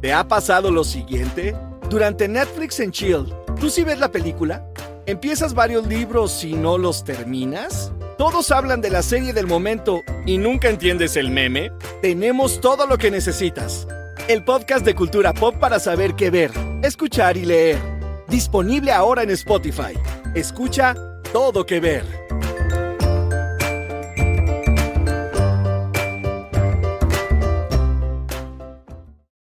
¿Te ha pasado lo siguiente? Durante Netflix en Chill, ¿tú sí ves la película? ¿Empiezas varios libros y no los terminas? ¿Todos hablan de la serie del momento y nunca entiendes el meme? Tenemos todo lo que necesitas. El podcast de cultura pop para saber qué ver, escuchar y leer. Disponible ahora en Spotify. Escucha todo que ver.